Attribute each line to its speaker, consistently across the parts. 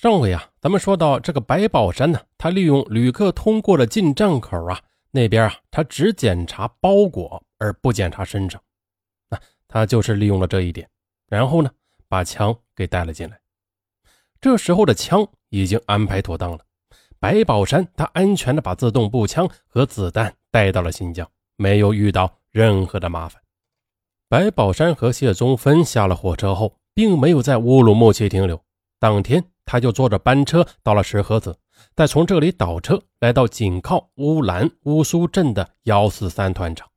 Speaker 1: 上回啊，咱们说到这个白宝山呢，他利用旅客通过了进站口啊，那边啊，他只检查包裹而不检查身上，那他就是利用了这一点，然后呢，把枪给带了进来。这时候的枪已经安排妥当了，白宝山他安全的把自动步枪和子弹带到了新疆，没有遇到任何的麻烦。白宝山和谢宗芬下了火车后，并没有在乌鲁木齐停留，当天。他就坐着班车到了石河子，再从这里倒车来到紧靠乌兰乌苏镇的幺四三团场。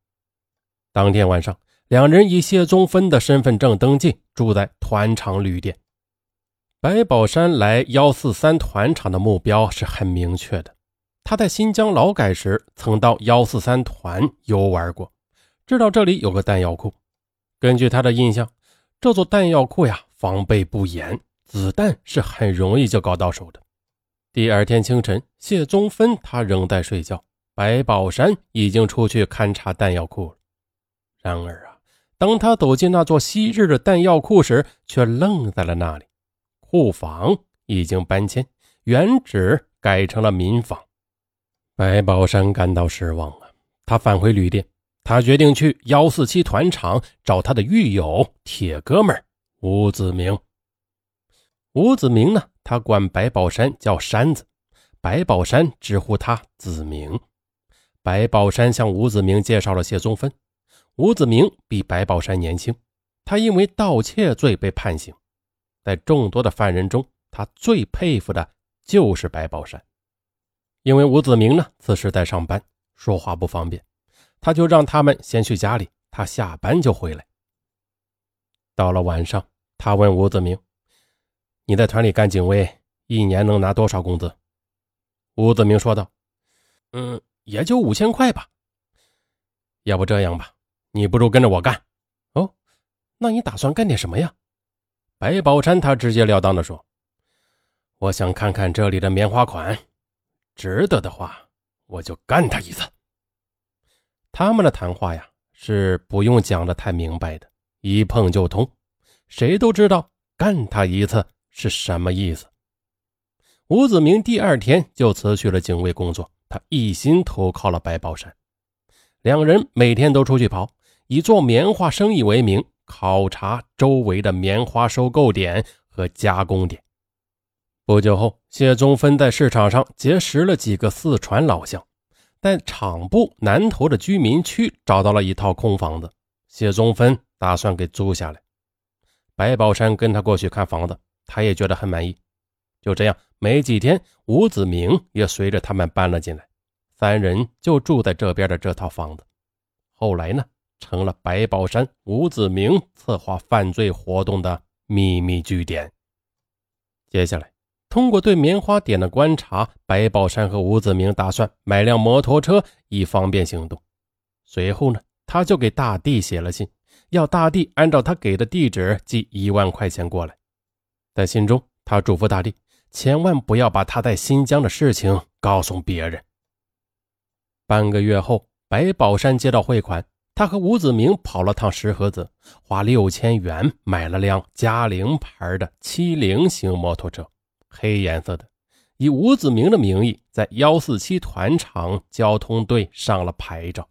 Speaker 1: 当天晚上，两人以谢宗芬的身份证登记，住在团场旅店。白宝山来幺四三团场的目标是很明确的，他在新疆劳改时曾到幺四三团游玩过，知道这里有个弹药库。根据他的印象，这座弹药库呀，防备不严。子弹是很容易就搞到手的。第二天清晨，谢宗芬他仍在睡觉，白宝山已经出去勘察弹药库了。然而啊，当他走进那座昔日的弹药库时，却愣在了那里。库房已经搬迁，原址改成了民房。白宝山感到失望啊，他返回旅店，他决定去幺四七团场找他的狱友、铁哥们吴子明。吴子明呢？他管白宝山叫山子，白宝山直呼他子明。白宝山向吴子明介绍了谢宗芬。吴子明比白宝山年轻，他因为盗窃罪被判刑。在众多的犯人中，他最佩服的就是白宝山，因为吴子明呢此时在上班，说话不方便，他就让他们先去家里，他下班就回来。到了晚上，他问吴子明。你在团里干警卫，一年能拿多少工资？吴子明说道：“嗯，也就五千块吧。要不这样吧，你不如跟着我干。哦，那你打算干点什么呀？”白宝山他直截了当的说：“我想看看这里的棉花款，值得的话，我就干他一次。”他们的谈话呀，是不用讲的太明白的，一碰就通，谁都知道干他一次。是什么意思？吴子明第二天就辞去了警卫工作，他一心投靠了白宝山。两人每天都出去跑，以做棉花生意为名，考察周围的棉花收购点和加工点。不久后，谢宗芬在市场上结识了几个四川老乡，在厂部南头的居民区找到了一套空房子，谢宗芬打算给租下来。白宝山跟他过去看房子。他也觉得很满意，就这样，没几天，吴子明也随着他们搬了进来，三人就住在这边的这套房子。后来呢，成了白宝山、吴子明策划犯罪活动的秘密据点。接下来，通过对棉花点的观察，白宝山和吴子明打算买辆摩托车，以方便行动。随后呢，他就给大地写了信，要大地按照他给的地址寄一万块钱过来。在信中，他嘱咐大地千万不要把他在新疆的事情告诉别人。半个月后，白宝山接到汇款，他和吴子明跑了趟石河子，花六千元买了辆嘉陵牌的七零型摩托车，黑颜色的，以吴子明的名义在幺四七团场交通队上了牌照。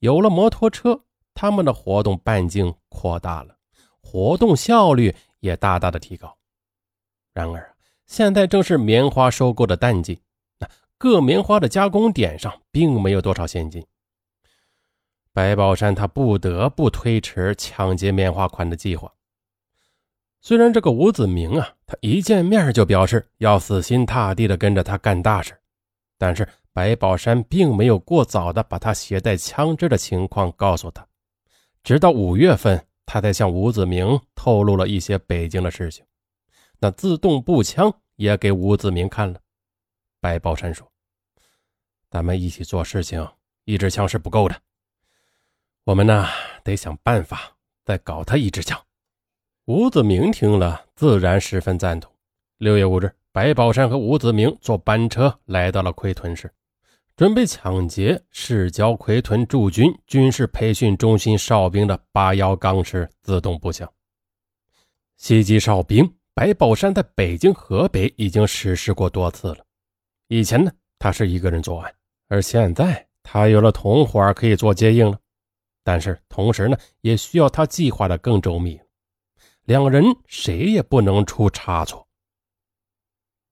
Speaker 1: 有了摩托车，他们的活动半径扩大了，活动效率。也大大的提高。然而，现在正是棉花收购的淡季，各棉花的加工点上并没有多少现金。白宝山他不得不推迟抢劫棉花款的计划。虽然这个吴子明啊，他一见面就表示要死心塌地的跟着他干大事，但是白宝山并没有过早的把他携带枪支的情况告诉他，直到五月份。他才向吴子明透露了一些北京的事情，那自动步枪也给吴子明看了。白宝山说：“咱们一起做事情，一支枪是不够的，我们呢得想办法再搞他一支枪。”吴子明听了，自然十分赞同。六月五日，白宝山和吴子明坐班车来到了奎屯市。准备抢劫市郊奎屯驻军军事培训中心哨兵的八幺钢式自动步枪，袭击哨兵白宝山在北京、河北已经实施过多次了。以前呢，他是一个人作案，而现在他有了同伙可以做接应了。但是同时呢，也需要他计划的更周密。两人谁也不能出差错。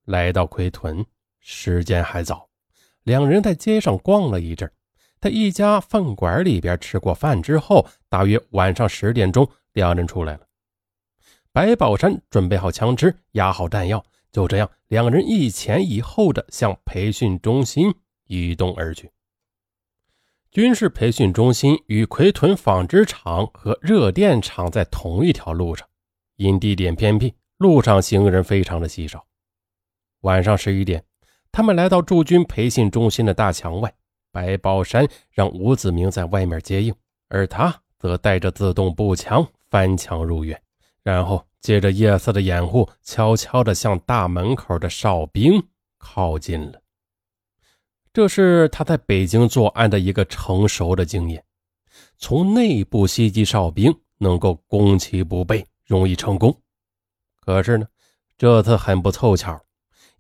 Speaker 1: 来到奎屯，时间还早，两人在街上逛了一阵，在一家饭馆里边吃过饭之后，大约晚上十点钟，两人出来了。白宝山准备好枪支，压好弹药，就这样，两人一前一后的向培训中心移动而去。军事培训中心与奎屯纺织厂和热电厂在同一条路上，因地点偏僻，路上行人非常的稀少。晚上十一点，他们来到驻军培训中心的大墙外，白宝山让吴子明在外面接应，而他则带着自动步枪翻墙入院。然后借着夜色的掩护，悄悄地向大门口的哨兵靠近了。这是他在北京作案的一个成熟的经验：从内部袭击哨兵，能够攻其不备，容易成功。可是呢，这次很不凑巧，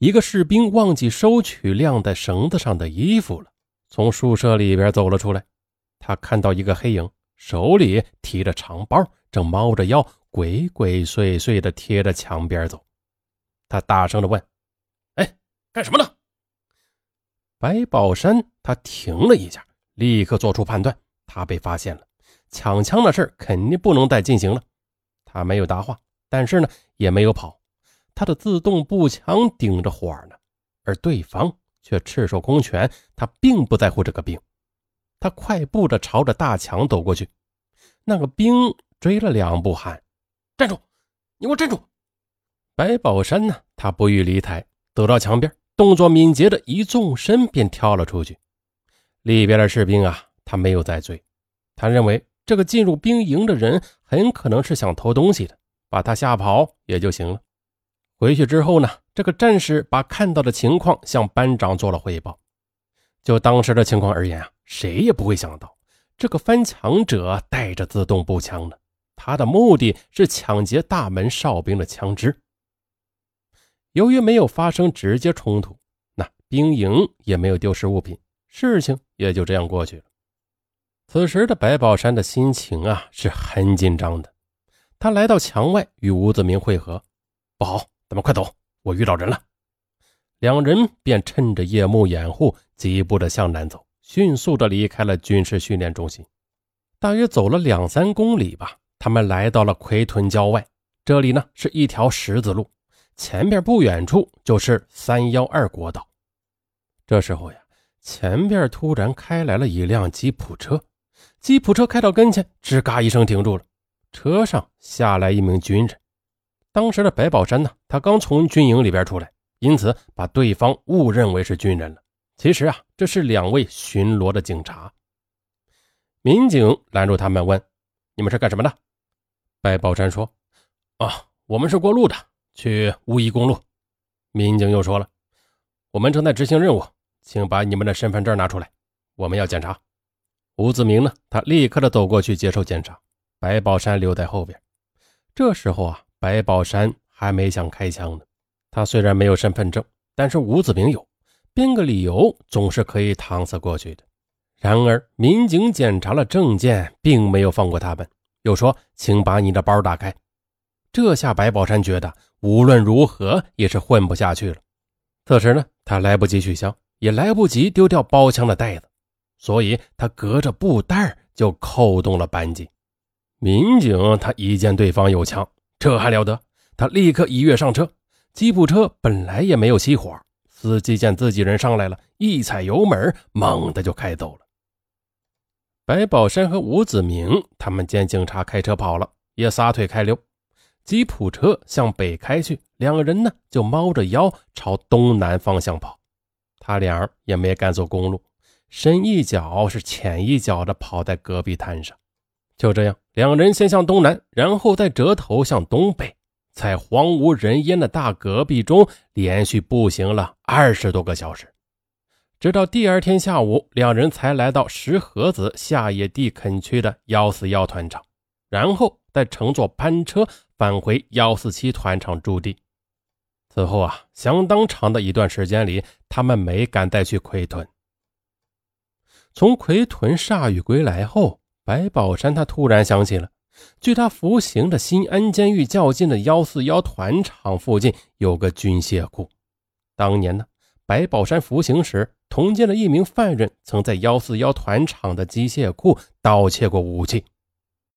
Speaker 1: 一个士兵忘记收取晾在绳子上的衣服了，从宿舍里边走了出来。他看到一个黑影，手里提着长包，正猫着腰。鬼鬼祟祟的贴着墙边走，他大声的问：“哎，干什么呢？”白宝山他停了一下，立刻做出判断，他被发现了，抢枪的事肯定不能再进行了。他没有答话，但是呢也没有跑，他的自动步枪顶着火呢，而对方却赤手空拳，他并不在乎这个兵，他快步的朝着大墙走过去，那个兵追了两步喊。站住！你给我站住！白宝山呢？他不予理睬，走到墙边，动作敏捷的一纵身便跳了出去。里边的士兵啊，他没有再追，他认为这个进入兵营的人很可能是想偷东西的，把他吓跑也就行了。回去之后呢，这个战士把看到的情况向班长做了汇报。就当时的情况而言啊，谁也不会想到这个翻墙者带着自动步枪呢。他的目的是抢劫大门哨兵的枪支。由于没有发生直接冲突，那兵营也没有丢失物品，事情也就这样过去了。此时的白宝山的心情啊是很紧张的。他来到墙外与吴子明会合，不好，咱们快走，我遇到人了。两人便趁着夜幕掩护，疾步的向南走，迅速的离开了军事训练中心。大约走了两三公里吧。他们来到了奎屯郊外，这里呢是一条十字路，前边不远处就是三幺二国道。这时候呀，前边突然开来了一辆吉普车，吉普车开到跟前，吱嘎一声停住了。车上下来一名军人。当时的白宝山呢，他刚从军营里边出来，因此把对方误认为是军人了。其实啊，这是两位巡逻的警察。民警拦住他们问：“你们是干什么的？”白宝山说：“啊，我们是过路的，去乌衣公路。”民警又说了：“我们正在执行任务，请把你们的身份证拿出来，我们要检查。”吴子明呢？他立刻的走过去接受检查。白宝山留在后边。这时候啊，白宝山还没想开枪呢。他虽然没有身份证，但是吴子明有，编个理由总是可以搪塞过去的。然而，民警检查了证件，并没有放过他们。又说：“请把你的包打开。”这下白宝山觉得无论如何也是混不下去了。此时呢，他来不及取枪，也来不及丢掉包枪的袋子，所以他隔着布袋就扣动了扳机。民警他一见对方有枪，这还了得？他立刻一跃上车。吉普车本来也没有熄火，司机见自己人上来了，一踩油门，猛的就开走了。白宝山和吴子明他们见警察开车跑了，也撒腿开溜。吉普车向北开去，两个人呢就猫着腰朝东南方向跑。他俩也没敢走公路，深一脚是浅一脚的跑在戈壁滩上。就这样，两人先向东南，然后再折头向东北，在荒无人烟的大戈壁中连续步行了二十多个小时。直到第二天下午，两人才来到石河子下野地垦区的幺四幺团场，然后再乘坐班车返回幺四七团场驻地。此后啊，相当长的一段时间里，他们没敢再去奎屯。从奎屯铩羽归来后，白宝山他突然想起了，距他服刑的新安监狱较近的幺四幺团场附近有个军械库。当年呢，白宝山服刑时，同监的一名犯人曾在幺四幺团场的机械库盗窃过武器。